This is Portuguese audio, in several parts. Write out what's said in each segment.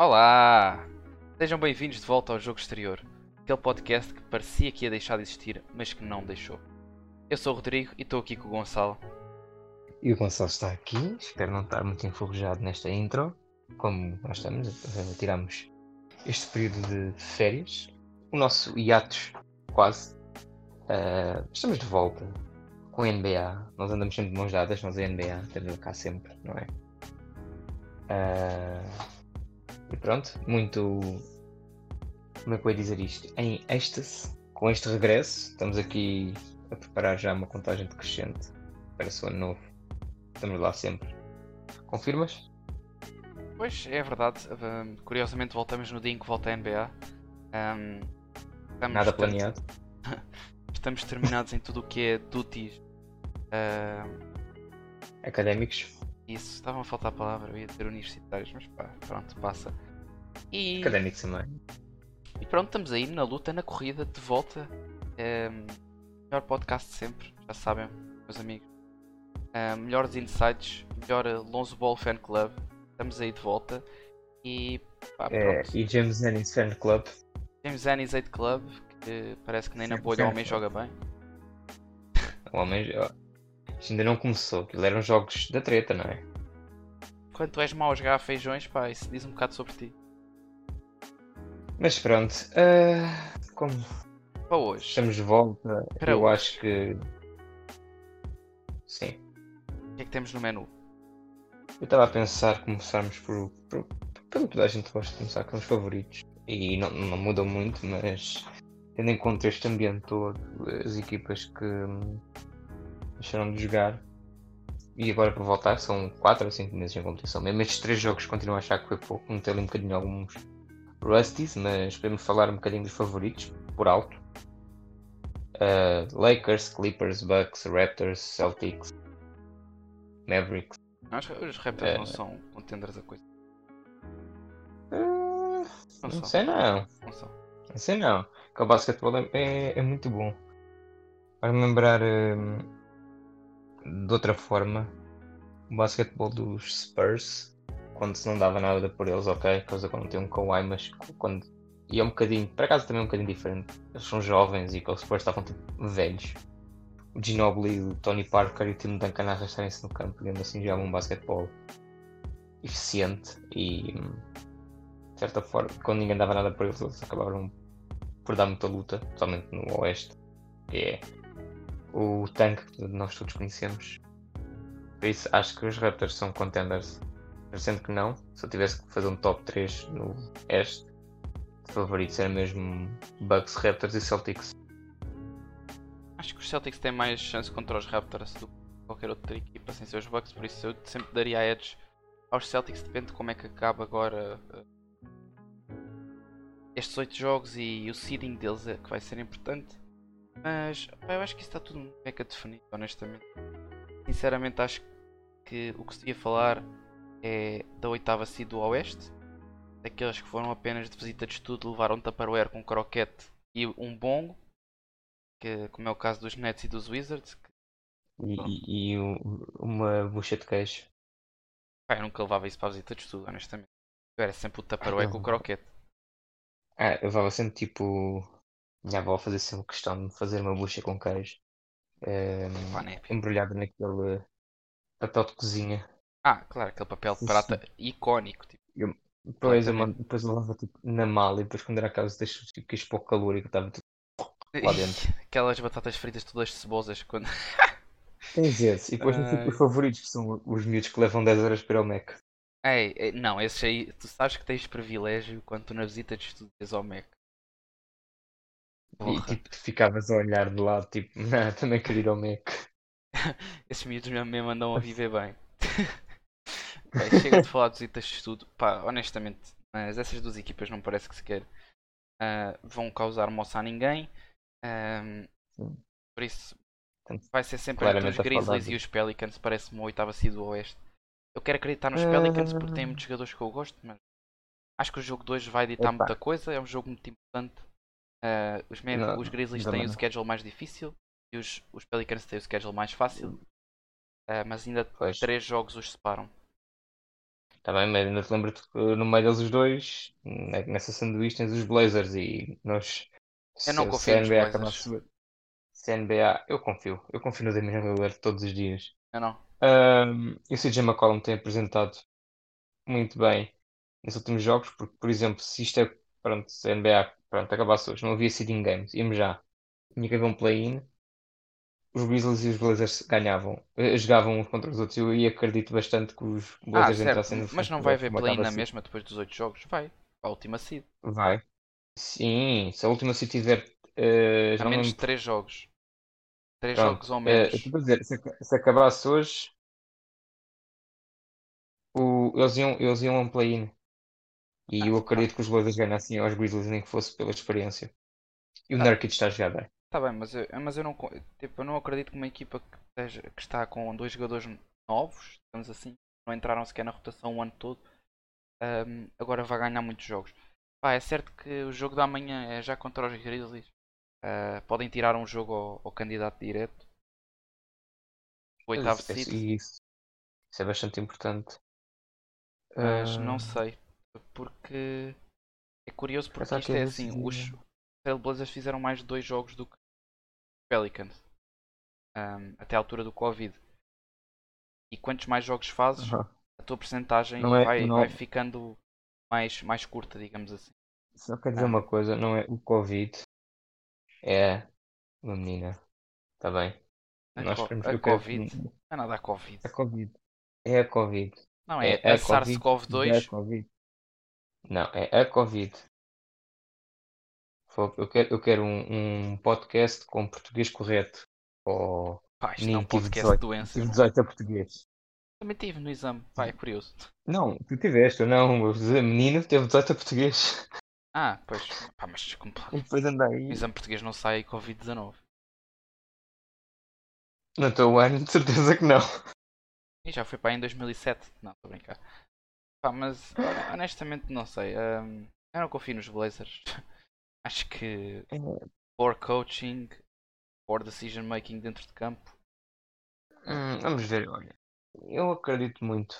Olá! Sejam bem-vindos de volta ao Jogo Exterior, aquele podcast que parecia que ia deixar de existir, mas que não deixou. Eu sou o Rodrigo e estou aqui com o Gonçalo. E o Gonçalo está aqui, espero não estar muito enferrujado nesta intro, como nós estamos, tiramos este período de férias, o nosso hiatus quase. Uh, estamos de volta com a NBA, nós andamos sempre de mãos dadas, nós a NBA, estamos cá sempre, não é? Uh, pronto, muito. Como é que eu ia dizer isto? Em êxtase com este regresso. Estamos aqui a preparar já uma contagem decrescente para o ano novo. Estamos lá sempre. Confirmas? Pois, é verdade. Um, curiosamente voltamos no dia em que volta a NBA. Um, Nada planeado. estamos terminados em tudo o que é duties uh... académicos. Isso, estavam a faltar a palavra, eu ia dizer universitários, mas pá, pronto, passa. E... Académicos também. E pronto, estamos aí na luta, na corrida, de volta. É, melhor podcast de sempre, já sabem, meus amigos. É, melhores insights, melhor Lonzo Ball Fan Club. Estamos aí de volta. E, pá, é, e James Ennis Fan Club. James Ennis 8 Club, que parece que nem na bolha o homem joga bem. O homem isto ainda não começou, aquilo eram jogos da treta, não é? Quando tu és mau a jogar feijões, pá, isso diz um bocado sobre ti. Mas pronto, uh, como para hoje estamos de volta, Para eu hoje. acho que sim. O que é que temos no menu? Eu estava a pensar começarmos por, por, pelo que a gente gosta de começar com os favoritos. E não, não muda muito, mas tendo em conta este ambiente todo, as equipas que deixaram de jogar e agora para voltar são 4 ou 5 meses em competição. Mesmo estes 3 jogos continuo a achar que foi pouco, meter ali um bocadinho alguns rusties, mas podemos falar um bocadinho dos favoritos, por alto. Uh, Lakers, Clippers, Bucks, Raptors, Celtics, Mavericks. Acho que os Raptors uh, não são contenders a coisa. Uh, não, não sei não. Não são. Não sei não. Que o basquetebol é, é, é muito bom. Para lembrar. Uh, de outra forma, o basquetebol dos Spurs, quando se não dava nada por eles, ok, coisa quando tem um Kawhi, mas quando. E é um bocadinho, para casa também é um bocadinho diferente. Eles são jovens e os Spurs estavam tipo velhos. O Ginobili, o Tony Parker e o Tim Duncan a arrastarem-se no campo, digamos assim, já um basquetebol eficiente e de certa forma, quando ninguém dava nada por eles, eles acabaram por dar muita luta, principalmente no Oeste. é o tanque que nós todos conhecemos. Por isso acho que os Raptors são contenders. Parecendo que não, se eu tivesse que fazer um top 3 no Este, favoritos era mesmo Bucks, Raptors e Celtics. Acho que os Celtics têm mais chance contra os Raptors do que qualquer outra equipa sem ser os Bucks, por isso eu sempre daria a edge aos Celtics, depende de como é que acaba agora uh, estes 8 jogos e o seeding deles é que vai ser importante. Mas pá, eu acho que isso está tudo meca definido, honestamente. Sinceramente acho que o que se ia falar é da oitava seed do Oeste. Daqueles que foram apenas de visita de estudo, levaram um Tupperware com um croquete e um bongo. Que, como é o caso dos Nets e dos Wizards. Que... E, e, uma bucha de queijo. Pá, eu nunca levava isso para a visita de estudo, honestamente. Eu era sempre o Tupperware ah, com o croquete. Ah, eu levava sempre tipo minha avó fazia sempre questão de fazer uma bucha com queijo. Eh, embrulhada naquele papel de cozinha. Ah, claro, aquele papel de prata icónico. Tipo. Eu, depois, eu, depois eu levava tipo, na mala e depois quando era casa deixo tipo, queijo pouco calórico estava tudo lá dentro. Aquelas batatas fritas todas cebosas quando. Tens esse. E depois uh... tipo, os favoritos que são os miúdos que levam 10 horas para ir ao Mac. Ei, não, esses aí, tu sabes que tens privilégio quando tu na visita de estudos ao Mac. E tipo, ficavas a olhar de lado, tipo, não, também queria ir ao Mac. Esses miúdos mesmo andam a viver bem. bem chega de falar de visitas de estudo. Pá, honestamente, mas essas duas equipas não parece que sequer uh, vão causar moça a ninguém. Um, por isso, vai ser sempre entre os Grizzlies e os Pelicans. Parece-me uma oitava seed do Oeste. Eu quero acreditar nos Pelicans porque tem muitos jogadores que eu gosto, mas acho que o jogo 2 vai ditar muita coisa. É um jogo muito importante. Uh, os, não, os Grizzlies têm o schedule mais difícil e os, os Pelicans têm o schedule mais fácil. Uh, mas ainda pois. três jogos os separam. Tá bem, mas ainda te lembro que no meio deles os dois, nessa sanduíche tens os Blazers e nós. Eu não confio nos NBA Blazers. Se NBA, eu confio. Eu confio no Damian Lillard todos os dias. Eu não. Um, e o CJ McCollum tem apresentado muito bem nesses últimos jogos, porque, por exemplo, se isto é, pronto, NBA, pronto, acabasse hoje, não havia seeding games, íamos já, tinha que haver um play-in, os Grizzlies e os Blazers ganhavam, eh, jogavam uns contra os outros. Eu acredito bastante que os Ah, Blazers certo. entrassem no Mas não vai haver play-in na mesma depois dos 8 jogos? Vai. A última seed. Vai. Sim, se a última se tiver. eh, já A menos de. 3 jogos. 3 Pronto, jogos ou eh, menos. a dizer, se, se acabasse hoje, o- eles iam, eles iam a um play-in. E Ah, eu tá. acredito que os Blazers ganhassem aos Grizzlies, nem que fosse pela experiência. E o Tá. Nurkic está a jogar bem. Tá bem, mas eu, mas eu não, tipo, eu não acredito que uma equipa que, esteja- que está com dois jogadores novos, digamos assim, não entraram sequer na rotação o ano todo, ahm, agora vai ganhar muitos jogos. Pá, é certo que o jogo da manhã é já contra os Grizzlies. Ah, podem tirar um jogo ao, ao candidato direto. O oitavo Isso, seed, isso, isso é bastante importante. mas Ah, não sei. Porque é curioso porque Pensar isto é é assim, os decidido. Trailblazers fizeram mais de dois jogos do que os Pelicans. ahm, até à altura do Covid. E quantos mais jogos fazes, a tua porcentagem Não é- vai, não- vai ficando mais, mais curta, digamos assim. Só quer dizer Ah. uma coisa, não é o Covid, é uma menina. Está bem? A, Nós co- a Covid. Não é nada a Covid. A Covid. É a Covid. Não, é, é a a Covid, SARS-CoV-2. É a Covid. Não, é a Covid. Fogo, Eu quero, eu quero um, um podcast com português correto. Ou Pá, isto não é um podcast 18, de doenças. tive 18 a português. Também tive no exame. Pá, é curioso. Não, tu tiveste, eu não. O menino teve 18 a português. Ah, pois. Pá, mas desculpa. Depois anda No aí. exame português não sai Covid-19. No teu ano, de certeza que não. E já foi para aí em 2007. Não, estou a brincar. Pá, mas honestamente não sei. Ahm, eu não confio nos Blazers. Acho que poor coaching, poor decision making dentro de campo. Hum, vamos ver, olha. Eu acredito muito.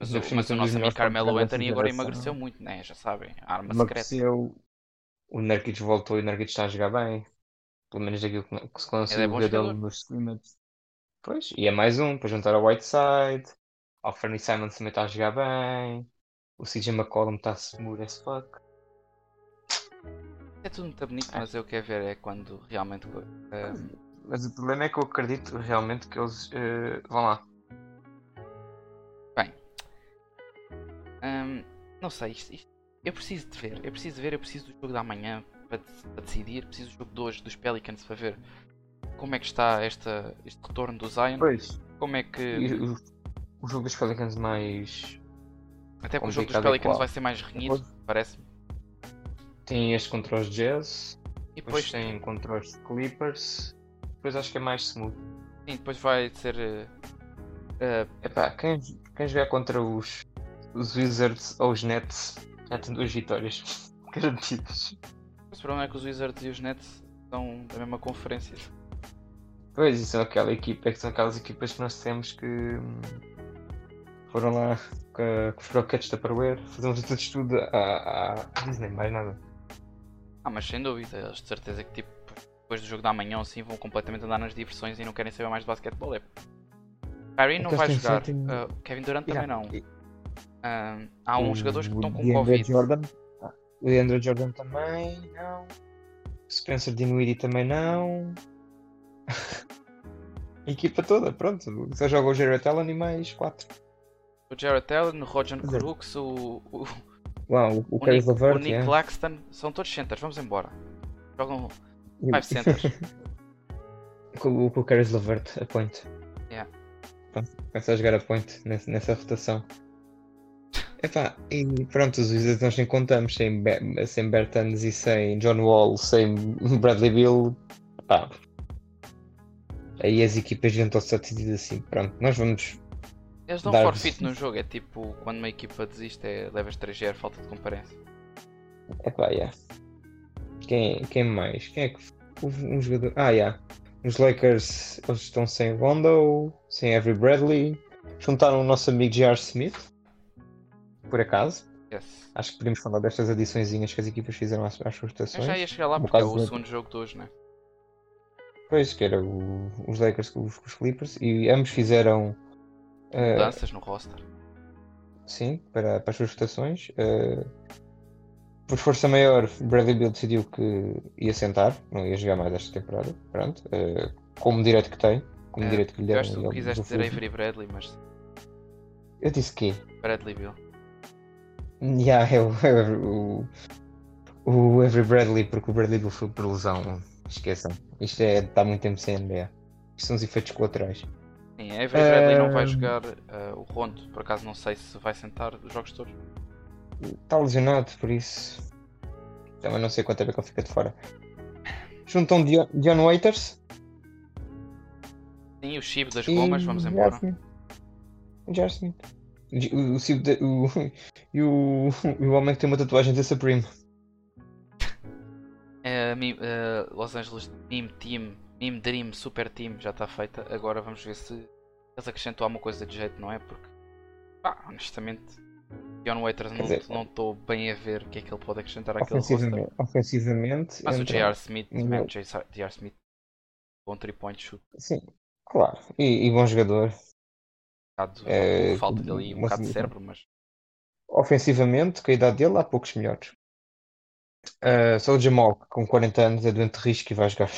Mas, cima mas o nosso amigo Carmelo Anthony agora emagreceu muito, né? Já sabem. A arma secreta. Emagreceu. O Nurkic voltou e o Nurkic está a jogar bem. Pelo menos aquilo que, se Ele conseguiu é ver dele nos scrimmage. Pois, e é mais um para juntar ao Whiteside. Ao Fernie Simons também está a jogar bem. O CJ McCollum está smooth as fuck. É tudo muito bonito, mas eu quero ver é quando realmente. ahm, Mas o problema é que eu acredito realmente que eles eh, vão lá. Hum, não sei, isto, isto- eu preciso de ver, eu preciso de ver, eu preciso do jogo da manhã para, para decidir, preciso do jogo de hoje dos Pelicans para ver como é que está esta, este retorno do Zion, Pois. como é que. E o, jogo dos Pelicans mais. Até porque o jogo dos Pelicans vai ser mais renhido, parece-me. Tem este contra os Jazz. E Depois depois, tem contra os Clippers. Depois acho que é mais smooth. sim, depois vai ser. eh, Epá, quem, quem jogar contra os, os Wizards ou os Nets já tem duas vitórias garantidas. o problema é que os Wizards e os Nets são da mesma conferência. Pois, e são aquela equipa, é que são aquelas equipas que nós temos que hum, foram lá com, a- com os croquetes da Tupperware fazer um estudo à, à Disney, mais nada. Ah, mas sem dúvida, eles de certeza que tipo, depois do jogo da manhã assim vão completamente andar nas diversões e não querem saber mais de basquetebol. É. Kyrie não É que vai jogar, ah, Kevin Durant também Yeah, não. e- Ah, há uns o- jogadores que estão o com DeAndre Covid. Jordan, ah, o DeAndre Jordan também, não. Spencer Dinwiddie também não. A equipa toda, pronto. Só joga o Jared Allen e mais quatro. O Jared Allen, o Roger é. Crooks, o, o, Uau, o, o o Caris Nick, o Levert, Nick yeah. Claxton, são todos centers, vamos embora. Jogam E- 5 centers. com, o- com o Caris Levert a point. Yeah. Pronto, começa a jogar a point nessa, nessa rotação. Epá, e pronto, os Wizards nós nem contamos sem, Be- sem Bertans e sem John Wall, sem Bradley Bill. Pá. Aí as equipas juntam se decidido assim, pronto, nós vamos. Eles dão Dar- forfeit no jogo, é tipo quando uma equipa desiste, é, levas 3G, falta de comparência. Epá, yeah. Quem, quem mais? Quem é que. Houve um jogador. Ah, yeah. Os Lakers eles estão sem Rondo, sem Avery Bradley. juntaram o nosso amigo J.R. Smith, por acaso. Yes. Acho que podemos falar destas adiçõezinhas que as equipas fizeram às, às suas estações. Eu já ia chegar lá porque é o do- segundo jogo de hoje, né? Pois, que era o- os Lakers com os, com os Clippers, e ambos fizeram. Eh, Mudanças no roster. sim, para, para as suas estações. eh, por força maior, Bradley Bill decidiu que ia sentar, não ia jogar mais esta temporada. Pronto, eh, como direito que tem, como É, direito que lhe Eu deram. acho que tu quiseste dizer. Avery Bradley, mas Eu disse que Bradley Bill. Yeah, é o, é o, o Avery Bradley, porque o Bradley Bill foi por lesão. Esqueçam. Isto é, está muito tempo sem NBA. Isto são os efeitos colaterais. Sim, a Avery Bradley não vai Ahm. jogar eh, o Rondo, por acaso não sei se vai sentar os jogos todos. Está lesionado, por isso. Também não sei quanto tempo é que ele fica de fora. Juntam Dion, Dion Waiters. Sim, o chip das e gomas, vamos embora. Jar Smith. O, Steve de- o, e o, o homem que tem uma tatuagem da Supreme. Mi- eh, Los Angeles Meme Team, Meme Dream Super Team já está feita. Agora vamos ver se eles acrescentam alguma coisa de jeito, não é? Porque, pá, honestamente, John Waiters não dizer, não estou bem a ver o que é que ele pode acrescentar àquele. Ofensivamente, ofensivamente Mas o J.R. Smith, man, J.R. Smith, bom 3-point shoot. Sim, claro. E, e bom jogador. Um bocado, É, falta de ali um bocado de cérebro, mas Ofensivamente, com a idade dele, há poucos melhores. Uh, só o Jamal, com 40 anos, é doente de risco e vai jogar.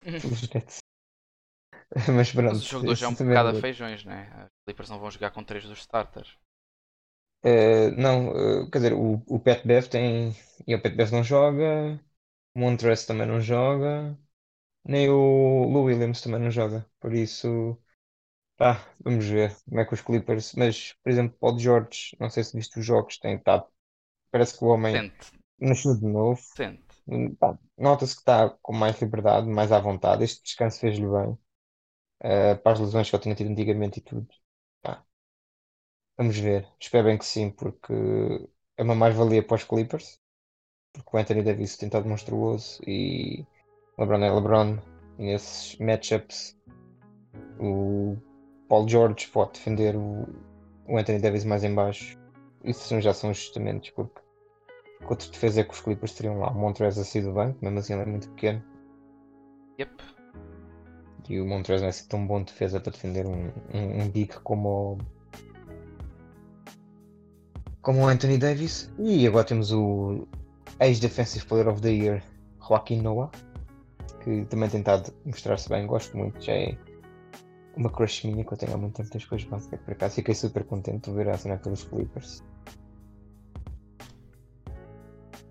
Mas pronto. Mas o jogo de hoje é um bocado a é- feijões, né? Os Clippers não vão jogar com três dos starters. Uh, não, uh, quer dizer, o, o Pat Bev tem. E o Pat Bev não joga. O Montrezl também não joga. Nem o Lou Williams também não joga. Por isso. Pá, vamos ver como é que os Clippers. Mas, por exemplo, Paul George, não sei se viste os jogos, tem estado. Parece que o homem Sente, nasceu de novo. sente. Hum, Nota-se que está com mais liberdade, mais à vontade. Este descanso fez-lhe bem. Eh, para as lesões que ele tinha tido antigamente e tudo. Pá, vamos ver. Espero bem que sim, porque é uma mais-valia para os Clippers. Porque o Anthony Davis tem estado monstruoso e LeBron é LeBron. E nesses matchups, o Paul George pode defender o, Anthony Davis mais em baixo. Isso já são ajustamentos, porque que outra defesa é que os Clippers teriam lá? O Montrezl a sair do banco, mesmo assim ele é muito pequeno. Yep. E o Montrezl não é assim tão bom de defesa para defender um, um, um big como o, como o Anthony Davis. E agora temos o ex-Defensive Player of the Year, Joaquim Noah, que também tem tentado mostrar-se bem. Gosto muito, já é uma crush minha que eu tenho há muito tempo das coisas basquete. Por acaso fiquei super contente de ver a assinar pelos Clippers.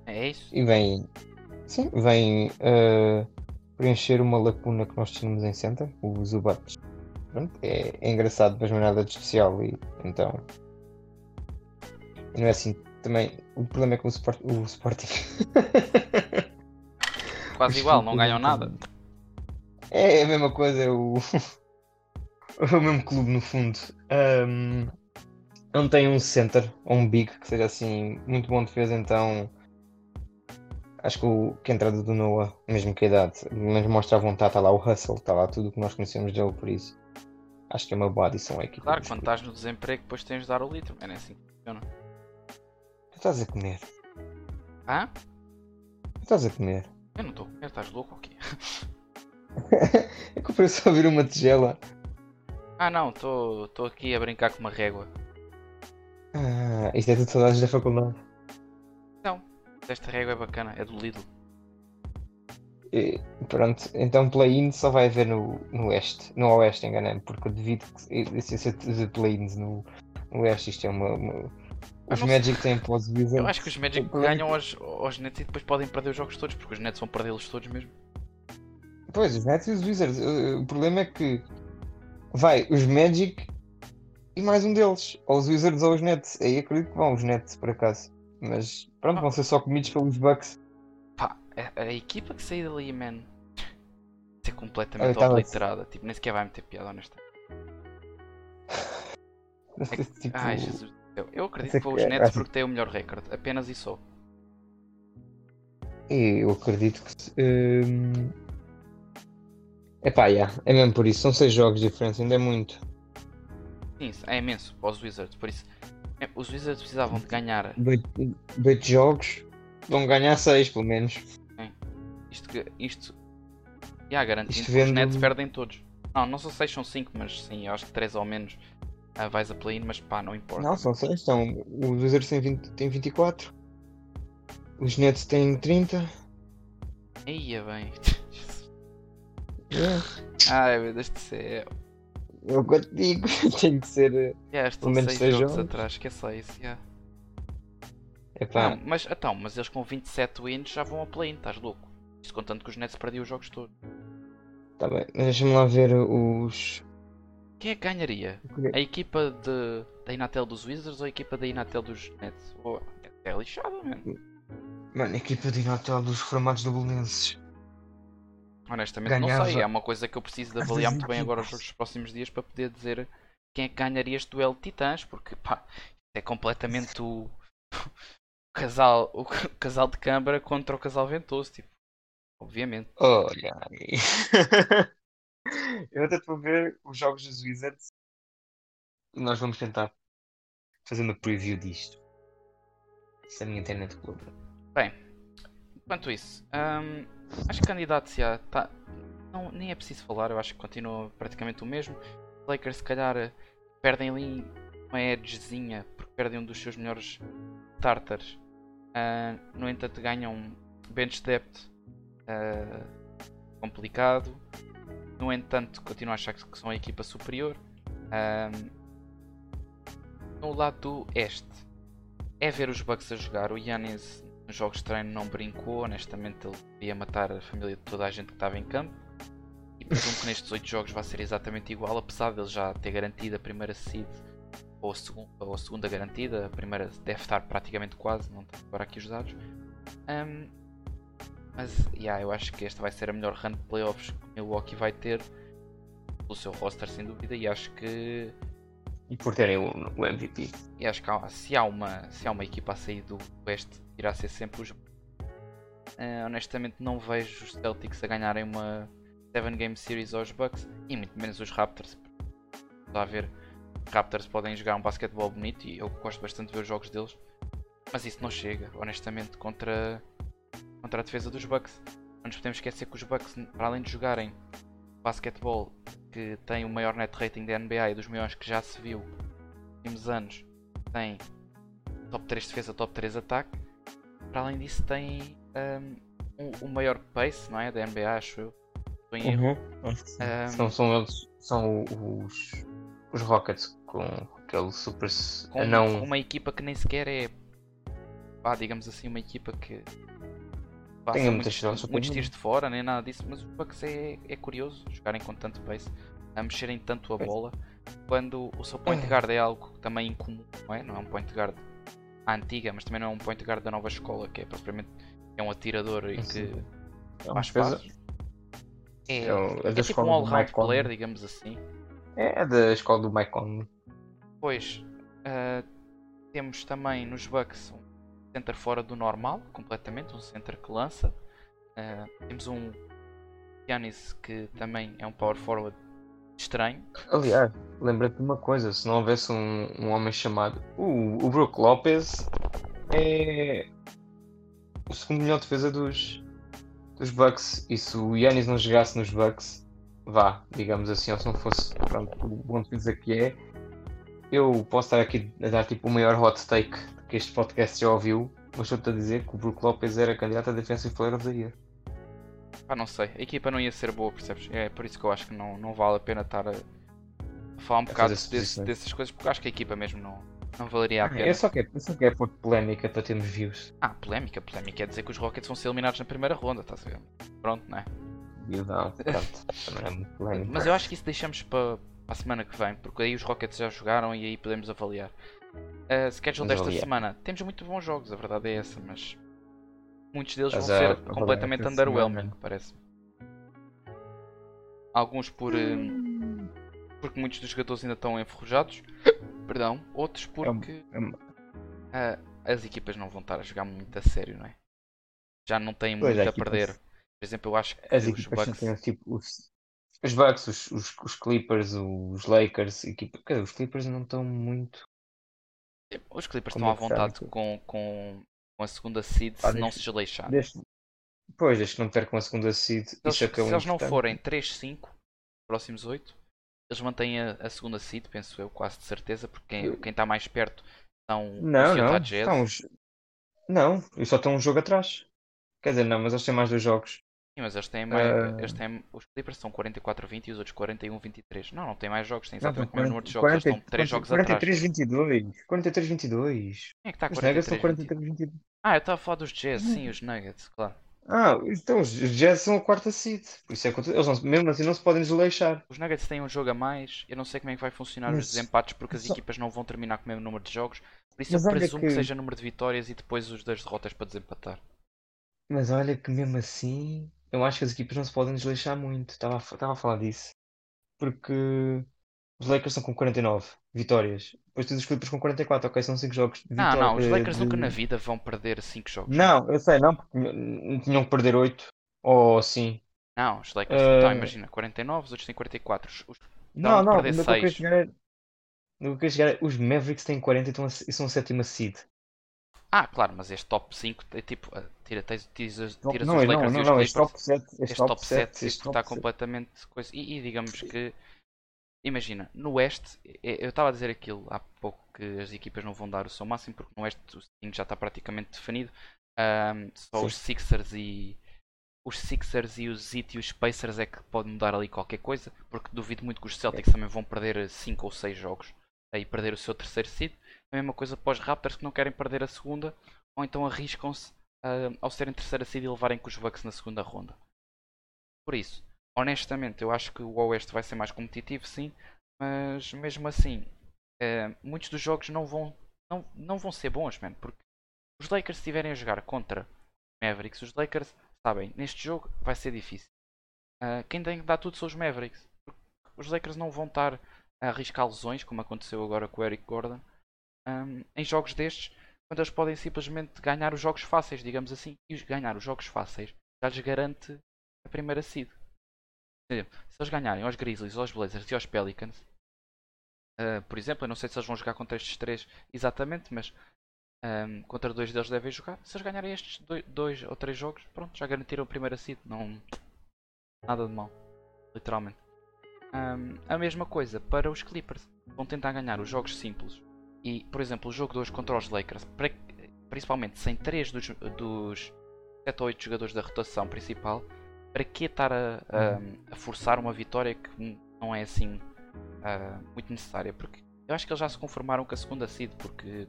É isso? E vem, sim, vem eh, preencher uma lacuna que nós tínhamos em center, o Zubat. Pronto, é, é engraçado, mas não é nada de especial. E, então, não é assim. Também, o problema é que o, Sport, o Sporting Quase igual, não ganham nada. é a mesma coisa, é o, é o mesmo clube no fundo. Ahm, não tem um center ou um big que seja assim muito bom de defesa, então acho que, o, que a entrada do Noah, mesmo que a idade, mas mostra a vontade, está lá o hustle, está lá tudo o que nós conhecemos dele, por isso acho que é uma boa adição à equipa. Claro, quando estás no desemprego, depois tens de dar o litro. É assim que funciona. Tu estás a comer, Ah? tu estás a comer. Eu não estou a comer, estás louco ou quê? é que eu pareço ouvir uma tigela. Ah não, estou aqui a brincar com uma régua. Ah, isto é tudo saudades da faculdade. Esta régua é bacana, é do Lidl. E, pronto, então play-in só vai haver no, no Oeste, no Oeste, enganei-me, porque eu devido que existência de play-ins no, no Oeste, isto é uma. uma- Os não Magic têm Wizards. Eu acho que os Magic problema- ganham aos, aos Nets e depois podem perder os jogos todos, porque os Nets vão perdê-los todos mesmo. Pois, os Nets e os Wizards. O problema é que vai os Magic e mais um deles, ou os Wizards ou os Nets. Aí acredito que vão os Nets, por acaso. Mas pronto, Ah. vão ser só comidos pelos Bucks. Pá, a, a equipa que sair dali, man, ser Eu completamente tava- obliterada. Tipo, nem sequer vai meter piada, honestamente. tipo, Ai, Jesus do céu. Eu acredito que que os é, Nets porque têm o melhor recorde, apenas e só. Eu acredito que. hum, Epá, yeah, é mesmo por isso. São seis jogos diferentes, ainda é muito. Sim, é imenso para os Wizards, por isso é, os Wizards precisavam de ganhar 8 jogos, vão ganhar 6 pelo menos. É. Isto, isto yeah, garantindo que os Nets perdem todos. Não, não são 6, são 5, mas sim, eu acho que 3 ou menos uh, vais a play-in, mas pá, não importa. Não, são 6, são, os Wizards têm, 20, têm 24, os Nets têm 30. Ia bem. Yeah. Ai meu Deus do céu. É eu digo, tem que ser. Yeah, estão pelo menos 6 jogos, atrás, que é isso. Yeah. Não, mas, então, mas eles com 27 wins já vão a play-in, estás louco? Isso contando que os Nets perdiam os jogos todos. Tá bem, deixa-me lá ver os. Quem é que ganharia? A equipa de, da Inatel dos Wizards ou a equipa da Inatel dos Nets? Oh, é lixada, mano. Mano, a equipa da Inatel dos formados do Belenenses. Honestamente Ganhava... não sei, é uma coisa que eu preciso de avaliar muito bem agora nos próximos dias para poder dizer quem é que ganharia este duelo de titãs, porque pá, é completamente o, o casal, o casal de câmara contra o casal ventoso, tipo, obviamente. Olha aí. eu até estou a ver os jogos dos Wizards e nós vamos tentar fazer uma preview disto. Se a minha internet colabora. Bem, enquanto isso, hum, Acho que candidato já tá. Não, nem é preciso falar, eu acho que continua praticamente o mesmo. Os Lakers se calhar perdem ali uma edgezinha porque perdem um dos seus melhores starters. Uh, no entanto ganham bench depth uh, complicado. No entanto, continuo a achar que são a equipa superior. Uh, no lado do este é ver os Bucks a jogar. O Yannis nos jogos de treino não brincou, honestamente ele ia matar a família de toda a gente que estava em campo. E presumo que nestes 8 jogos vai ser exatamente igual, apesar de ele já ter garantido a primeira seed ou a, segunda, ou a segunda garantida, a primeira deve estar praticamente quase, não tenho agora aqui os dados. Um, mas yeah, eu acho que esta vai ser a melhor run de playoffs que o Milwaukee vai ter pelo seu roster sem dúvida e acho que e por terem o, o MVP. E acho que há, se, há uma, se há uma equipa a sair do Oeste, irá ser sempre os. Uh, honestamente, não vejo os Celtics a ganharem uma 7 Game Series aos Bucks e muito menos os Raptors. A ver, Raptors podem jogar um basquetebol bonito e eu gosto bastante de ver os jogos deles, mas isso não chega, honestamente, contra, contra a defesa dos Bucks. Não nos podemos esquecer que os Bucks, para além de jogarem basquetebol que tem o maior net rating da NBA e dos maiores que já se viu nos últimos anos, tem top 3 defesa, top 3 ataque. Para além disso, tem um, o maior pace não é? da NBA, acho eu. Uhum. Um, são, são, eles, são os, os Rockets com aquele super. Com não... uma equipa que nem sequer é. Pá, digamos assim, uma equipa que tem muitos, muitos tiros de fora, nem nada disso, mas o Bucks é, é curioso jogarem com tanto pace, a mexerem tanto a bola, quando o seu point guard é algo também incomum, não é? Não é um point guard à antiga, mas também não é um point guard da nova escola, que é propriamente é um atirador e que é faz passos. É, é, é, é tipo um all-round player, digamos assim. É, é da escola do Mike Conley. Pois, uh, temos também nos Bucks um center fora do normal, completamente, um center que lança. Uh, temos um Giannis que também é um power forward estranho. Aliás, lembra-te de uma coisa: se não houvesse um, um homem chamado. Uh, o Brook Lopez é o segundo melhor defesa dos, dos Bucks. E se o Yannis não jogasse nos Bucks, vá, digamos assim, ou se não fosse pronto, o bom defesa que é, eu posso estar aqui a dar tipo o maior hot take que este podcast já ouviu, mas estou-te a dizer que o Brook Lopez era candidato a Defensive Player of the Year. Ah, não sei. A equipa não ia ser boa, percebes? É por isso que eu acho que não, não vale a pena estar a falar um bocado desse, dessas coisas, porque acho que a equipa mesmo não, não valeria a ah, pena. Eu só quero, eu só quero pôr polémica para termos views. Ah, polémica? Polémica quer dizer que os Rockets vão ser eliminados na primeira ronda, estás a ver? Pronto, não é? Eu não, pronto. É. Mas eu acho que isso deixamos para, para a semana que vem, porque aí os Rockets já jogaram e aí podemos avaliar. A schedule desta semana temos muito bons jogos, a verdade é essa, mas muitos deles mas vão ser completamente underwhelming, parece. Alguns por. Hum. porque muitos dos jogadores ainda estão enferrujados. Perdão. Outros porque. É é uh, as equipas não vão estar a jogar muito a sério, não é? Já não têm muito a perder. Por exemplo, eu acho que as equipes Bucks... têm tipo, o, Os Bucks, os, os, os Clippers, os Lakers, equipa... os Clippers não estão muito. Os Clippers estão à vontade com, com, com a segunda seed se não se desleixar. Desde... Pois, que não percam a segunda seed. Se eles, é é se eles não forem 3-5, próximos 8, eles mantêm a, a, segunda seed, penso eu, quase de certeza, porque quem, quem está mais perto são não, os Utah Jazz. Não, os... não, eles só estão um jogo atrás. Quer dizer, não, mas eles têm mais dois jogos. Sim, mas eles têm mais. Uh... Eles têm, os Clippers são 44-20 e os outros 41-23. Não, não tem mais jogos, tem exatamente o mesmo número de jogos. 40, eles estão 3 jogos 43, atrás. 22. 43-22. Quem é que está 43-22? Ah, eu estava a falar dos Jazz, sim, os Nuggets, claro. Ah, então os Jazz são a quarta seed. Por isso é que eles não, mesmo assim não se podem desleixar. Os Nuggets têm um jogo a mais. Eu não sei como é que vai funcionar mas, os desempates porque as só... equipas não vão terminar com o mesmo número de jogos. Por isso mas eu presumo que... que seja número de vitórias e depois os das derrotas para desempatar. Mas olha que mesmo assim, eu acho que as equipas não se podem desleixar muito. Estava a, estava a falar disso. Porque os Lakers estão com 49 vitórias. Depois tens os Clippers com 44, ok, são 5 jogos. Não, não, os Lakers de... nunca na vida vão perder 5 jogos. Não, eu sei, não, porque tinham que perder 8. Ou sim. Não, os Lakers, uh... então imagina, 49, os outros têm 44. Os... Não, não, não, eu chegar é... que eu chegar é... Os Mavericks têm 40 então, e são a sétima seed. Ah, claro, mas este top 5 é tipo. Eh, tira, tira, tira, tiras não, os Lakers não, não, não, este top 7, este, top 7, 7 este está 7. completamente coisa. E, e, digamos que. Imagina, no Oeste, eu estava a dizer aquilo há pouco que as equipas não vão dar o seu máximo porque no Oeste o Sting já está praticamente definido. Um, só Sim. os Sixers e. Os Sixers e os Heat e os Pacers é que podem mudar ali qualquer coisa, porque duvido muito que os Celtics é. também vão perder 5 ou 6 jogos e perder o seu terceiro seed. A mesma coisa para os Raptors que não querem perder a segunda, ou então arriscam-se uh, ao serem terceira seed e levarem com os Bucks na segunda ronda. Por isso, honestamente, eu acho que o Oeste vai ser mais competitivo, sim, mas mesmo assim, uh, muitos dos jogos não vão, não, não vão ser bons, man, porque os Lakers estiverem a jogar contra Mavericks, os Lakers sabem, neste jogo vai ser difícil. Uh, quem tem que dar tudo são os Mavericks. Os Lakers não vão estar a arriscar lesões, como aconteceu agora com o Eric Gordon, um, em jogos destes, quando eles podem simplesmente ganhar os jogos fáceis, digamos assim. E ganhar os jogos fáceis já lhes garante a primeira seed. Se eles ganharem aos Grizzlies, aos Blazers e aos Pelicans, uh, por exemplo, eu não sei se eles vão jogar contra estes três exatamente, mas um, contra dois deles devem jogar. Se eles ganharem estes dois, dois, ou três jogos, pronto, já garantiram a primeira seed. Não, nada de mal, literalmente. Um, a mesma coisa para os Clippers. Vão tentar ganhar os jogos simples e, por exemplo, o jogo de hoje contra os Lakers, principalmente sem 3 dos, dos 7 ou 8 jogadores da rotação principal, para que estar a, a, a, forçar uma vitória que não é assim uh, muito necessária? Porque eu acho que eles já se conformaram com a segunda seed, porque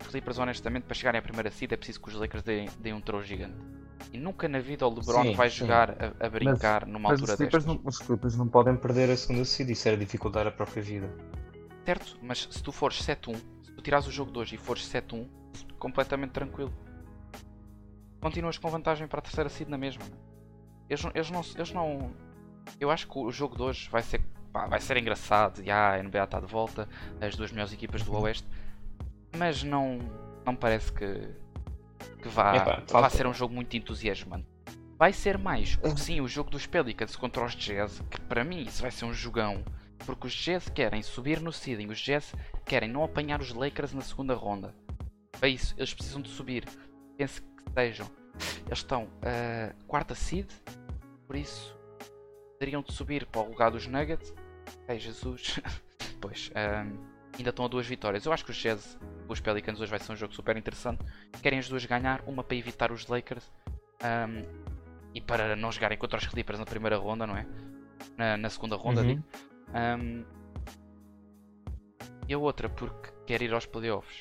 os Clippers, honestamente, para chegarem à primeira seed é preciso que os Lakers deem, deem um troll gigante. E nunca na vida o LeBron sim, vai sim. jogar a, a brincar mas, numa mas altura os destas. Não, os Clippers não podem perder a segunda seed, isso era dificultar a própria vida certo, mas se tu fores 7-1, se tu tirares o jogo de hoje e fores 7-1, completamente tranquilo. Continuas com vantagem para a terceira seed na mesma. Eles, eles, não, eles não. Eu acho que o jogo de hoje vai ser, pá, vai ser engraçado. E ah, a NBA está de volta, as duas melhores equipas do Oeste. Mas não, não parece que, que vá, Epa, vá ser um jogo muito entusiasmante. Vai ser mais, sim, o jogo dos Pelicans contra os Jazz, que para mim isso vai ser um jogão porque os Jazz querem subir no seeding, os Jazz querem não apanhar os Lakers na segunda ronda. Para isso, eles precisam de subir. Pense que estejam. Eles estão uh, quarta seed, por isso teriam de subir para o lugar dos Nuggets. Ai Jesus. pois, um, ainda estão a duas vitórias. Eu acho que os Jazz, os Pelicans hoje vai ser um jogo super interessante. Querem as duas ganhar, uma para evitar os Lakers um, e para não jogarem contra os Clippers na primeira ronda, não é? Na, na segunda ronda, uhum. digo. Um, e a outra porque quer ir aos playoffs.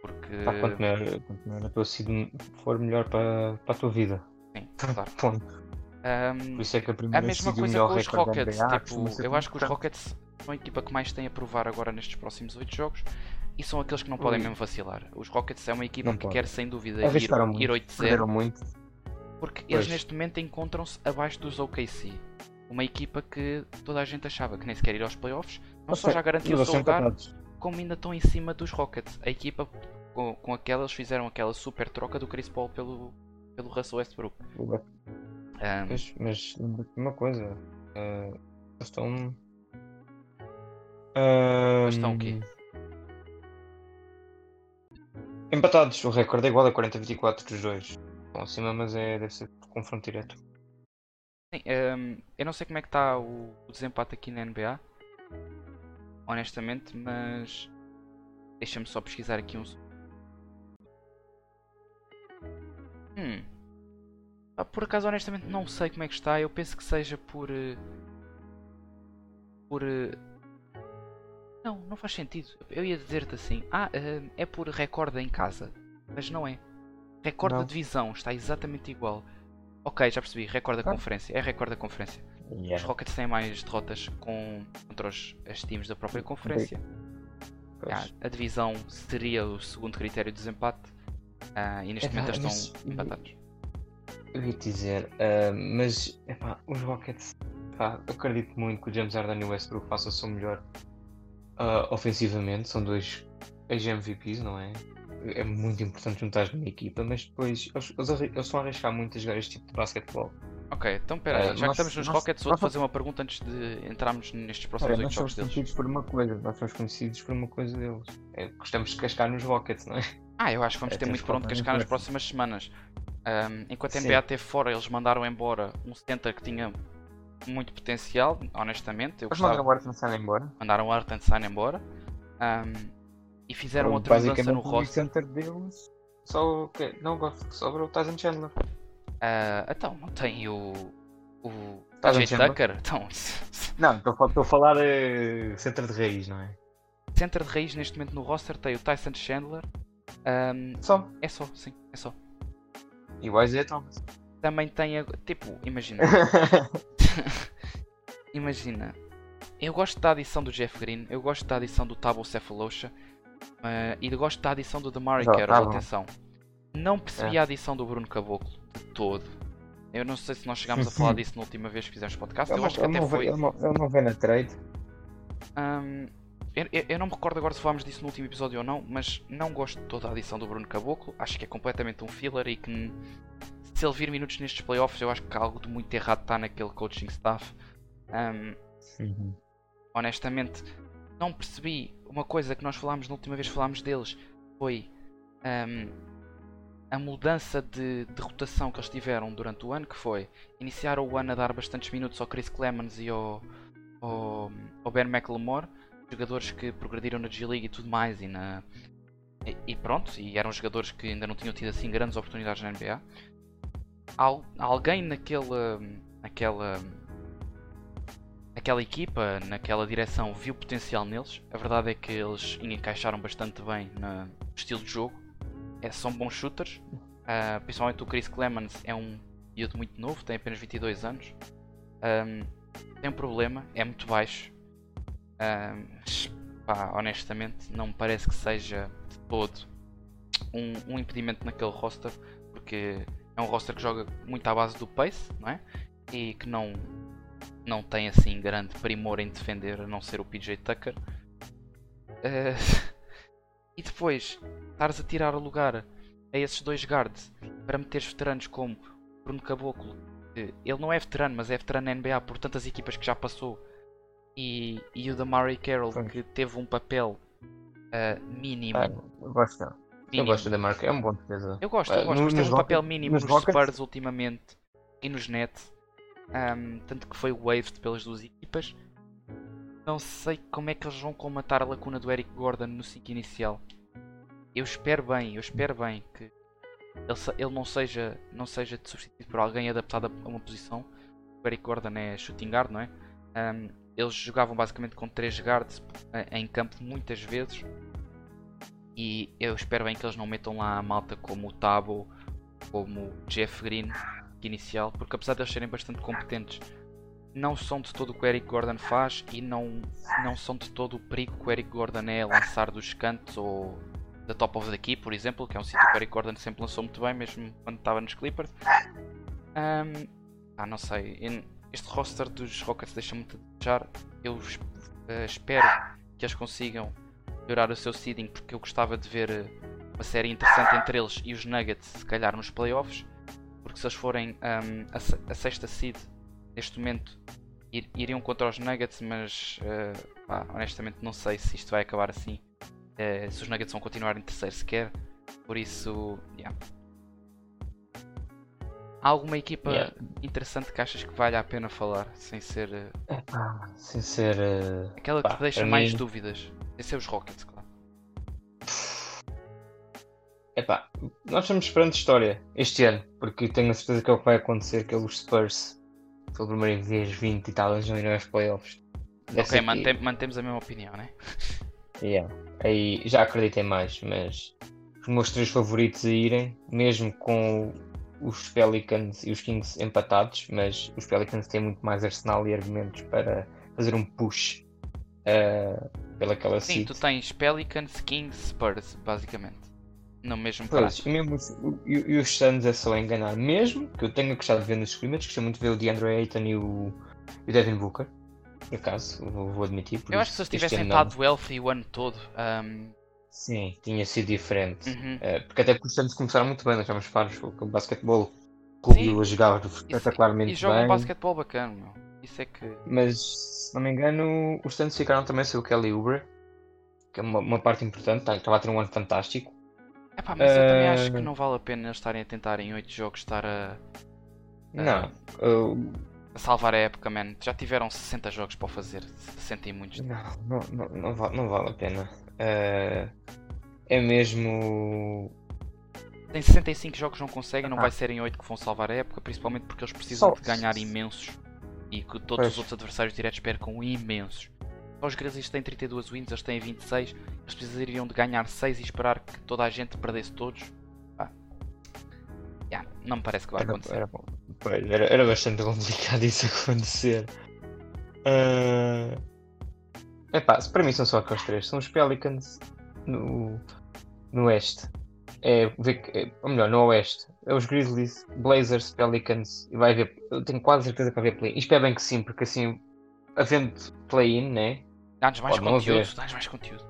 Porque. Ah, quanto melhor, quanto melhor a tua seed for melhor para, para a tua vida. Sim, claro. Ponto. Um, Por isso é que a primeira A mesma coisa com os Rockets. NBA, tipo, eu acho que os Rockets são a equipa que mais tem a provar agora nestes próximos 8 jogos e são aqueles que não podem mesmo vacilar. Os Rockets é uma equipa não que pode. quer sem dúvida ir, ir 8-0. muito. Porque pois. eles neste momento encontram-se abaixo dos OKC uma equipa que toda a gente achava que nem sequer ir aos playoffs, não só já garantiu o seu lugar, como ainda estão em cima dos Rockets. A equipa com, com aquela eles fizeram aquela super troca do Chris Paul pelo, pelo Russell Westbrook. Um, mas, mas uma coisa, Uh, estão. Uh, estão o quê? Empatados, o recorde é igual a 40-24 dos dois. Estão acima, mas é, deve ser confronto direto. Um, eu não sei como é que está o, o desempate aqui na NBA, honestamente, mas deixa-me só pesquisar aqui um. Hum. Ah, por acaso, honestamente, não sei como é que está. Eu penso que seja por. Eh, por. Eh, não, não faz sentido. Eu ia dizer-te assim: Ah, uh, é por recorde em casa. Mas não é. Recorde da divisão está exatamente igual. Ok, já percebi. Recorde da ah. conferência. É recorde da conferência. Yeah. Os Rockets têm mais derrotas com, contra os, os times da própria conferência. Ah, a divisão seria o segundo critério de desempate. Uh, e neste é, momento eles estão empatados. Eu ia te dizer, uh, mas epá, os Rockets, epá, acredito muito que o James Harden e o Westbrook façam o seu melhor uh, ofensivamente. São dois ex-MVPs, não é? É muito importante juntar numa equipa, mas depois eles, eles, eles estão a arriscar muito a jogar este tipo de basquetebol. Ok, então pera aí, uh, já nós, que estamos nos nós, Rockets, vou-te fazer uma pergunta antes de entrarmos nestes próximos oito jogos deles. Nós somos conhecidos por uma coisa, nós somos conhecidos por uma coisa deles. É, gostamos de cascar nos Rockets, não é? Ah, eu acho que vamos é, ter muito pronto cascar nas próximas semanas. Um, enquanto a NBA teve fora, eles mandaram embora um center que tinha muito potencial, honestamente. Eu gostava... mandaram o Artenstein embora? Mandaram o Artenstein embora. Um, e fizeram outra mudança no roster. O center deles só o quê? Não gosto, sobra o Tyson Chandler. Uh, então, não tem o. O. TJ Tucker? Então, não, estou a falar uh, center de raiz, não é? Center de raiz neste momento no roster tem o Tyson Chandler. Um, só? É só, sim, é só. E o Isaiah Thomas. Também tem. A... Tipo, imagina. imagina. Eu gosto da adição do Jeff Green, eu gosto da adição do Tabo Cephalosha uh, e gosto da adição do Damari Carroll. Tá atenção, não percebi é. a adição do Bruno Caboclo de todo. Eu não sei se nós chegámos a falar disso na última vez que fizemos podcast. Eu, eu acho que até foi. Eu não, eu não na trade. Um, eu, eu, não me recordo agora se falámos disso no último episódio ou não, mas não gosto de toda a adição do Bruno Caboclo. Acho que é completamente um filler e que se ele vir minutos nestes playoffs, eu acho que algo de muito errado está naquele coaching staff. Um. Honestamente, não percebi uma coisa que nós falámos na última vez falámos deles foi um, a mudança de, de, rotação que eles tiveram durante o ano, que foi iniciar o ano a dar bastantes minutos ao Chris Clemens e ao, ao, ao Ben McLemore, jogadores que progrediram na G-League e tudo mais, e, na, e, pronto, e eram jogadores que ainda não tinham tido assim grandes oportunidades na NBA al, alguém naquela, naquela, naquela equipa, naquela direção, viu potencial neles. A verdade é que eles encaixaram bastante bem no estilo de jogo. É, são bons shooters. Uh, principalmente o Chris Clemens é um miúdo muito novo, tem apenas 22 anos. Um, tem um problema, é muito baixo. Um, pá, honestamente, não me parece que seja de todo um, um impedimento naquele roster, porque é um roster que joga muito à base do pace, não é? E que não, não tem assim grande primor em defender, a não ser o PJ Tucker. Uh, e depois, estares a tirar o lugar a esses dois guards para meteres veteranos como Bruno Caboclo. Ele não é veterano, mas é veterano na NBA por tantas equipas que já passou. E, e o da Murray Carroll, que teve um papel uh, mínimo. Ah, gosto Mínimo. Eu gosto da marca, é um bom defesa. Eu gosto, eu gosto, mas teve um papel mínimo nos, nos Spurs ultimamente e nos Nets. Um, tanto que foi waived pelas duas equipas. Não sei como é que eles vão comatar a lacuna do Eric Gordon no 5 inicial. Eu espero bem, eu espero bem que ele, ele não, seja, não seja substituído por alguém adaptado a uma posição. O Eric Gordon é shooting guard, não é? Um, eles jogavam basicamente com 3 guards eh, em campo muitas vezes e eu espero bem que eles não metam lá a malta como o Tabo, como o Jeff Green inicial, porque apesar de eles serem bastante competentes, não são de todo o que o Eric Gordon faz e não, não são de todo o perigo que o Eric Gordon é lançar dos cantos ou da top of the key, por exemplo, que é um sítio que o Eric Gordon sempre lançou muito bem, mesmo quando estava nos Clippers. Um, ah, não sei. Este roster dos Rockets deixa-me de deixar. Eu uh, espero que eles consigam melhorar o seu seeding porque eu gostava de ver eh, uma série interessante entre eles e os Nuggets, se calhar nos playoffs, porque se eles forem um, a, a, sexta seed neste momento iriam contra os Nuggets, mas uh, pá, honestamente não sei se isto vai acabar assim. Uh, se os Nuggets vão continuar em terceiro sequer. Por isso, yeah. Há alguma equipa yeah. interessante que achas que vale a pena falar, sem ser. Uh... sem ser. Aquela que te deixa mais mim... dúvidas. Esse é os Rockets, claro. Epá, nós estamos esperando história este ano, porque tenho a certeza que é o que vai acontecer, que é os Spurs, pela primeira vez 20 e tal anos não irão aos playoffs. ok, mantem, mantemos a mesma opinião, né? Yeah. Aí já acreditei mais, mas os meus três favoritos a irem, mesmo com os Pelicans e os Kings empatados, mas os Pelicans têm muito mais arsenal e argumentos para fazer um push uh, pelaquela Sim, seed. tu tens Pelicans, Kings, Spurs, basicamente. No mesmo pois, e, mesmo, e, e, os Suns é só enganar. Mesmo que eu tenha gostado de ver nos scrimmages, gostei muito de ver o DeAndre Ayton e o, e o Devin Booker. Por acaso, vou, vou admitir. eu acho que se eles tivessem estado healthy o ano todo. Um... Sim, tinha sido diferente. Uhum. Uh, porque até porque os Suns começaram muito bem, nós estamos faros com o basquetebol. Clube jogava espetacularmente e, e jogam um basquetebol bacana, meu. Isso é que. Mas, se não me engano, os Suns ficaram também sem o Kelly Uber, que é uma, uma parte importante. Tá, estava a ter um ano fantástico. Epá, mas eu também acho que ah, não vale a pena eles estarem a tentar em 8 jogos estar a. não. Uh... A salvar a época, man. Já tiveram 60 jogos para fazer. 60 e muitos. Não, não, não, não, vale, não vale a pena. Uh... É mesmo. Tem 65 jogos, não conseguem, não ah. vai ser em 8 que vão salvar a época, principalmente porque eles precisam Só... de ganhar imensos e que todos pois. os outros adversários diretos percam imensos. Os Grizzlies têm 32 wins, eles têm 26. Eles precisariam de ganhar 6 e esperar que toda a gente perdesse todos. Ah. Yeah, não me parece que vai acontecer. Era, era, era, era bastante complicado isso acontecer. Uh... Epá, para mim são só aqueles três. São os Pelicans no, no Oeste. É, é, ou melhor, no Oeste. É os Grizzlies, Blazers, Pelicans. E vai haver. Eu tenho quase certeza que vai haver play. Isto é bem que sim, porque assim, havendo play-in, né? Dá-nos mais conteúdo, dá-nos mais conteúdo.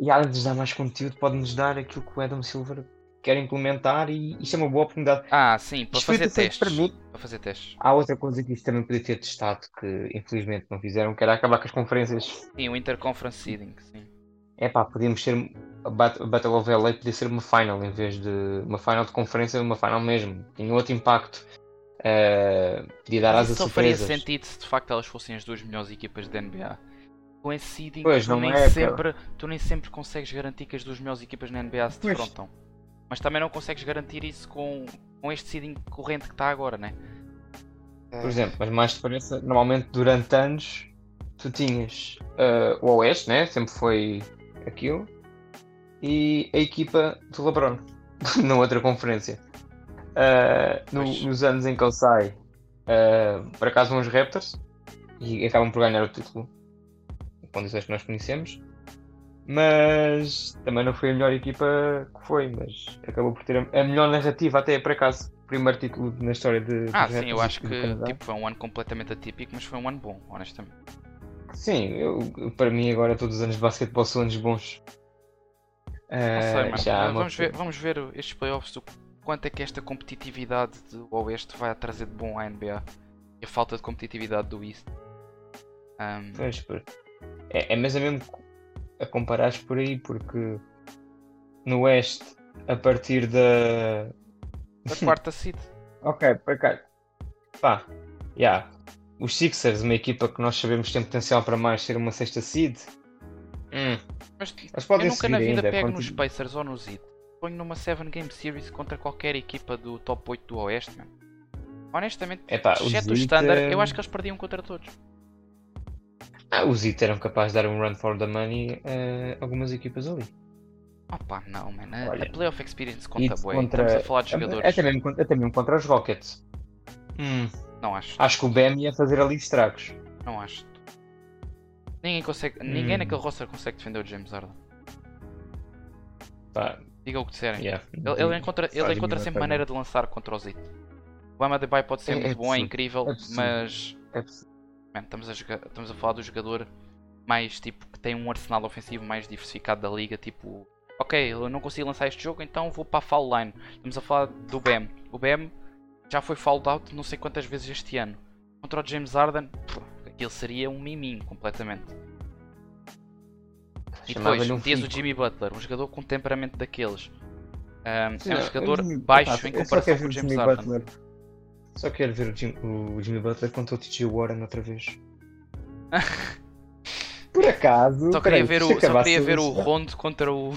E além de nos dar mais conteúdo, pode-nos dar aquilo que o Adam Silver quer implementar e isto é uma boa oportunidade. Ah, sim, para fazer testes. Para, mim, para fazer testes. Há outra coisa que isto também podia ter testado que infelizmente não fizeram, que era acabar com as conferências. Sim, o Interconference Seeding, sim. É pá, podíamos ser. A Battle of LA podia ser uma final em vez de uma final de conferência, uma final mesmo. Tinha outro impacto. Uh, podia dar asa Só faria sentido se de facto elas fossem as duas melhores equipas da NBA com esse seeding pois, tu, nem é sempre, tu nem sempre consegues garantir que as duas melhores equipas na NBA se defrontam. Mas também não consegues garantir isso com, com este seeding corrente que está agora, né? Por exemplo, mas mais diferença, normalmente durante anos tu tinhas uh, o Oeste, né? Sempre foi aquilo, e a equipa do LeBron na outra conferência. Uh, no, nos anos em que ele sai, uh, por acaso vão os Raptors e acabam por ganhar o título condições que nós conhecemos. Mas também não foi a melhor equipa que foi, mas acabou por ter a melhor narrativa até por acaso. Primeiro título na história de. Ah, sim, eu acho que tipo, foi um ano completamente atípico, mas foi um ano bom, honestamente. Sim, eu, para mim agora todos os anos de basquetebol são anos bons. Uh, sei, já vamos, ver, vamos ver estes playoffs, o quanto é que esta competitividade do Oeste vai trazer de bom à NBA e a falta de competitividade do East. Um... Pois, é, é mas é mesmo a comparares por aí, porque no Oeste, a partir da. Da quarta seed. ok, para cá. Pá, yeah. Os Sixers, uma equipa que nós sabemos que tem potencial para mais ser uma sexta seed. Hum. Mas, Mas podem eu nunca na vida ainda, pego nos Pacers ou nos Heat. Ponho numa 7 Game Series contra qualquer equipa do top 8 do Oeste, mano. Honestamente, Epá, exceto o Standard, eu acho que eles perdiam contra todos. Ah, os IT eram capazes de dar um run for the money a algumas equipas ali. Opa, não, mano. A, Olha, a playoff experience conta bué. Contra... Estamos a falar de jogadores. Até mesmo, até mesmo contra os Rockets. Hum. Não acho. Acho que o BM ia fazer ali estragos. Não acho. Ninguém consegue. Hum. Ninguém naquele roster consegue defender o James Harden. Pá. Diga o que disserem. Yeah. Ele, ele, encontra, ele encontra sempre maneira de lançar contra os It. O Amadebay pode ser é, muito é bom, é incrível, é mas. É Man, estamos, a jogar, estamos a falar do jogador mais tipo que tem um arsenal ofensivo mais diversificado da liga, tipo, ok, eu não consigo lançar este jogo, então vou para a foul line. Estamos a falar do BM. O BM já foi fouled out não sei quantas vezes este ano. Contra o James Harden, Ele seria um miminho completamente. E depois um metias o Jimmy Butler, um jogador com temperamento daqueles. Um, Sim, é um jogador baixo em comparação com o James Harden. Só quero ver o, Jim, o Jimmy Butler contra o TJ Warren outra vez. Por acaso. Só queria ver, o, só queria ver o Rondo contra o,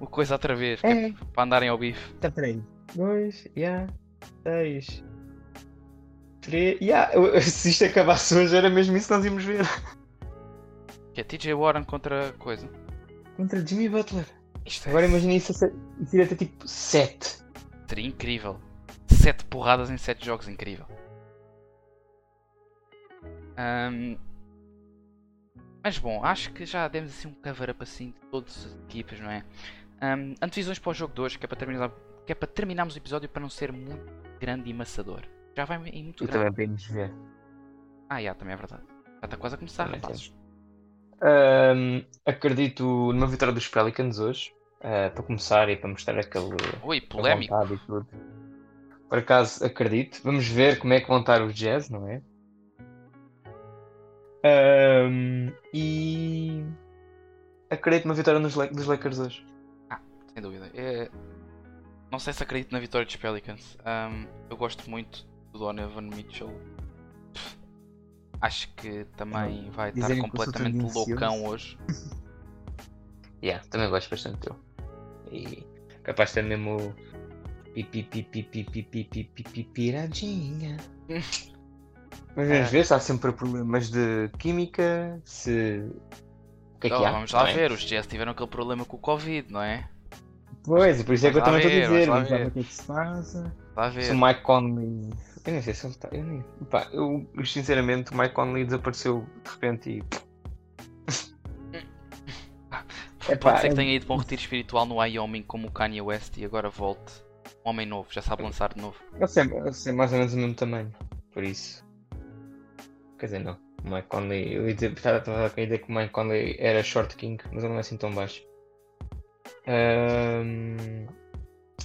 o Coisa outra vez. É. É para andarem ao bife. Tá, peraí. Dois, yeah, seis. Três. Yeah, se isto acabasse hoje era mesmo isso que nós íamos ver. Que é TJ Warren contra coisa? Contra Jimmy Butler. É Agora imagina isso, isso iria ter tipo 7. Seria incrível. 7 porradas em 7 jogos, incrível. Um, mas bom, acho que já demos assim um cover-up assim de todas as equipas, não é? Um, antevisões para o jogo 2, que é para terminar, que é para terminarmos o episódio para não ser muito grande e maçador. Já vai em muito e grande. também nos ver. Ah, já, também é verdade. Já está quase a começar, também rapazes. Um, acredito numa vitória dos Pelicans hoje, uh, para começar e para mostrar aquele. Ui, polémico. Por acaso acredito. Vamos ver como é que vão estar os Jazz, não é? Um, e acredito numa vitória nos, dos Lakers hoje. Ah, sem dúvida. É... Não sei se acredito na vitória dos Pelicans. Um, eu gosto muito do Donovan Mitchell. Acho que também vai estar completamente loucão hoje. yeah, também gosto bastante dele. E capaz de ter mesmo piradinha. Mas vamos ver se há sempre problemas de química, se. O que é que há? Vamos lá ver, os Jazz tiveram aquele problema com o Covid, não é? Pois, por isso é que eu também estou a dizer, vamos ver o que é que se passa. Se o Mike Conley eu nem sei se ele está. Eu sinceramente, o Mike Conley desapareceu de repente e. é, Pode ser que tenha ido para um retiro espiritual no Wyoming como o Kanye West e agora volte. Um homem novo, já sabe lançar de novo. Eu sei, eu sei mais ou menos o mesmo tamanho, por isso. Quer dizer, não. O Mike Conley, eu estava com a ideia que o Mike Conley era short king, mas ele não é assim tão baixo. Um...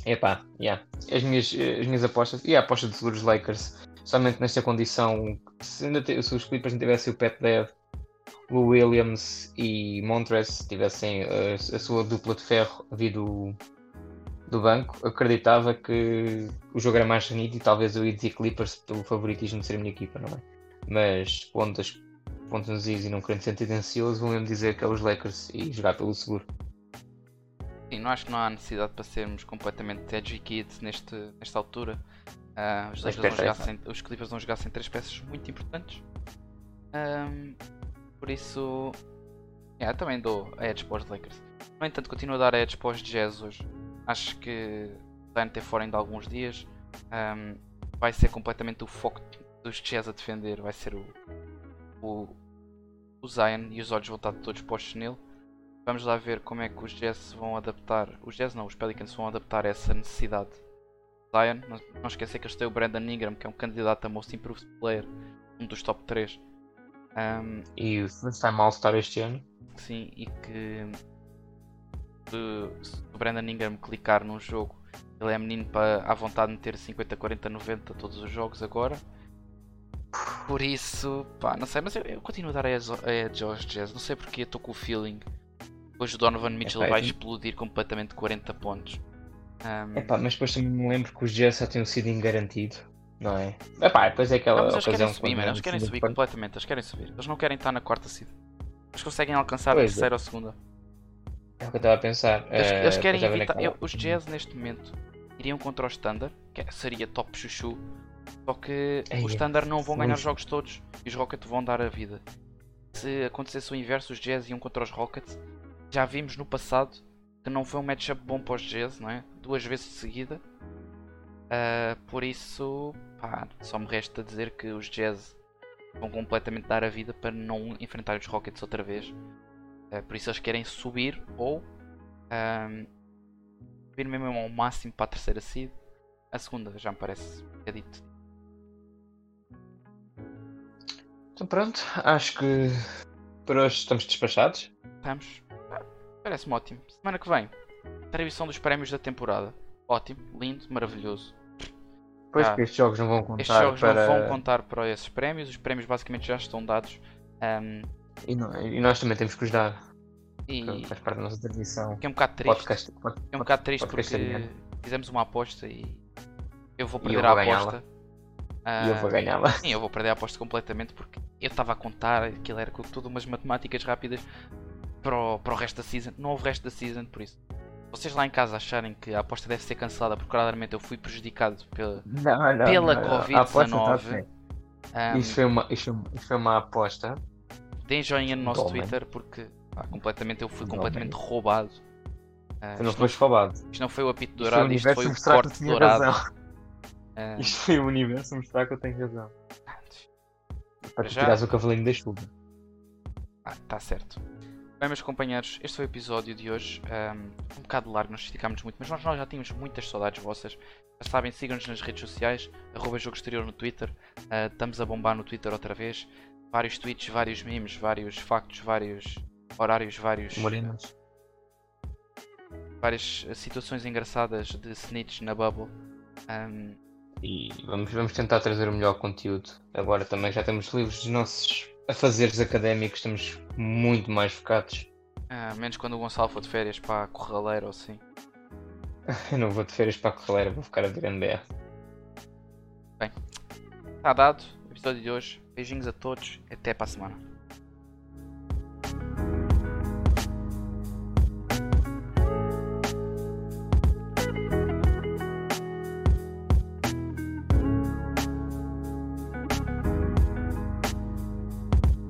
Epá, yeah. as, minhas, as minhas apostas e a aposta dos Lakers, somente nesta condição, se, ainda te, se os Clippers não tivessem o Pat Dev, o Williams e Montrez tivessem a, a, sua dupla de ferro vindo do banco, acreditava que o jogo era mais bonito e talvez eu ia dizer Clippers pelo favoritismo de ser a minha equipa, não é? Mas pontas, pontos nos is e não querendo ser tendencioso, vou mesmo dizer que é os Lakers e jogar pelo seguro. Sim, não acho que não há necessidade para sermos completamente edgy kids neste, nesta altura. Uh, os, Lakers vão sem, os Clippers vão jogar sem três peças muito importantes. Um, por isso, yeah, também dou a edge para os Lakers. No entanto, continuo a dar a edge para os Jazz hoje. Acho que vai ter fora ainda alguns dias. Um, vai ser completamente o foco dos Jazz a defender. Vai ser o, o, o Zion e os olhos estar todos postos nele. Vamos lá ver como é que os Jazz vão adaptar. Os Jazz não, os Pelicans vão adaptar essa necessidade. Zion, não, não esquecer que eles têm o Brandon Ingram, que é um candidato a Most Improved Player, um dos top 3. Um, e o First Time All-Star este ano. Sim, e que se, se o Brandon Ingram clicar num jogo, ele é menino para à vontade de meter 50, 40, 90 todos os jogos agora. Por isso, pá, não sei, mas eu, eu continuo a dar a aos Jazz. Não sei porque estou com o feeling Hoje o Donovan Mitchell é, vai explodir completamente 40 pontos. Um... Epá, mas depois também me lembro que os Jazz já tinham sido garantido, não é? Epá, depois é aquela não, mas eles querem subir, mano, eles querem subir completamente, eles querem subir. Eles não querem estar na quarta seed. Eles conseguem alcançar pois a terceira é. ou segunda. É o que eu estava a pensar. Eles, uh, eles querem evitar. Eu, os Jazz neste momento iriam contra o Standard, que seria top chuchu. Só que Ei, os Standard não vão ganhar os jogos todos e os Rockets vão dar a vida. Se acontecesse o inverso, os Jazz iam contra os Rockets já vimos no passado que não foi um matchup bom para os Jazz, não é? Duas vezes de seguida. Uh, por isso, pá, só me resta dizer que os Jazz vão completamente dar a vida para não enfrentar os Rockets outra vez. Uh, por isso eles querem subir ou um, subir mesmo ao máximo para a terceira seed. A segunda já me parece é dito. Então pronto, acho que por hoje estamos despachados. Estamos. Parece-me ótimo. Semana que vem, transmissão dos prémios da temporada. Ótimo, lindo, maravilhoso. Pois que estes jogos não vão contar estes jogos para... não vão contar para esses prémios, os prémios basicamente já estão dados. Um, e, não, e, nós também temos que os dar. E faz parte da nossa tradição. Que é um bocado triste. Podcast, pod, é um bocado triste porque fizemos uma aposta e eu vou perder eu vou a aposta. E eu vou ganhá-la. Sim, eu vou perder a aposta completamente porque eu estava a contar, aquilo era tudo umas matemáticas rápidas para o, para o resto da season. Não houve resto da season, por isso. Vocês lá em casa acharem que a aposta deve ser cancelada porque claramente eu fui prejudicado pela, não, não, pela Covid-19. Um, isso, foi uma, isso, isso foi uma aposta. Deem joinha no nosso Twitter porque completamente, eu fui completamente roubado. Uh, tu não foste roubado. Isto não foi o apito dourado, isto foi o corte dourado. Uh, isto foi o universo mostrar que eu tenho razão. Para já... tirares o cavalinho da chuva. Ah, tá certo. Bem, meus companheiros, este foi o episódio de hoje. Um, um bocado largo, nós esticámos muito, mas nós, nós já tínhamos muitas saudades vossas. Já sabem, sigam-nos nas redes sociais, arroba Jogo Exterior no Twitter. Uh, estamos a bombar no Twitter outra vez. Vários tweets, vários memes, vários factos, vários horários, vários. Morenas. Várias situações engraçadas de snitch na bubble. Um, e vamos, vamos tentar trazer o melhor conteúdo. Agora também já temos livros dos nossos afazeres académicos, estamos muito mais focados. Ah, menos quando o Gonçalo for de férias para a Corraleira ou assim. Eu não vou de férias para a Corraleira, vou ficar a ver NBA. Bem, está dado o episódio de hoje. Beijinhos a todos, até para a semana.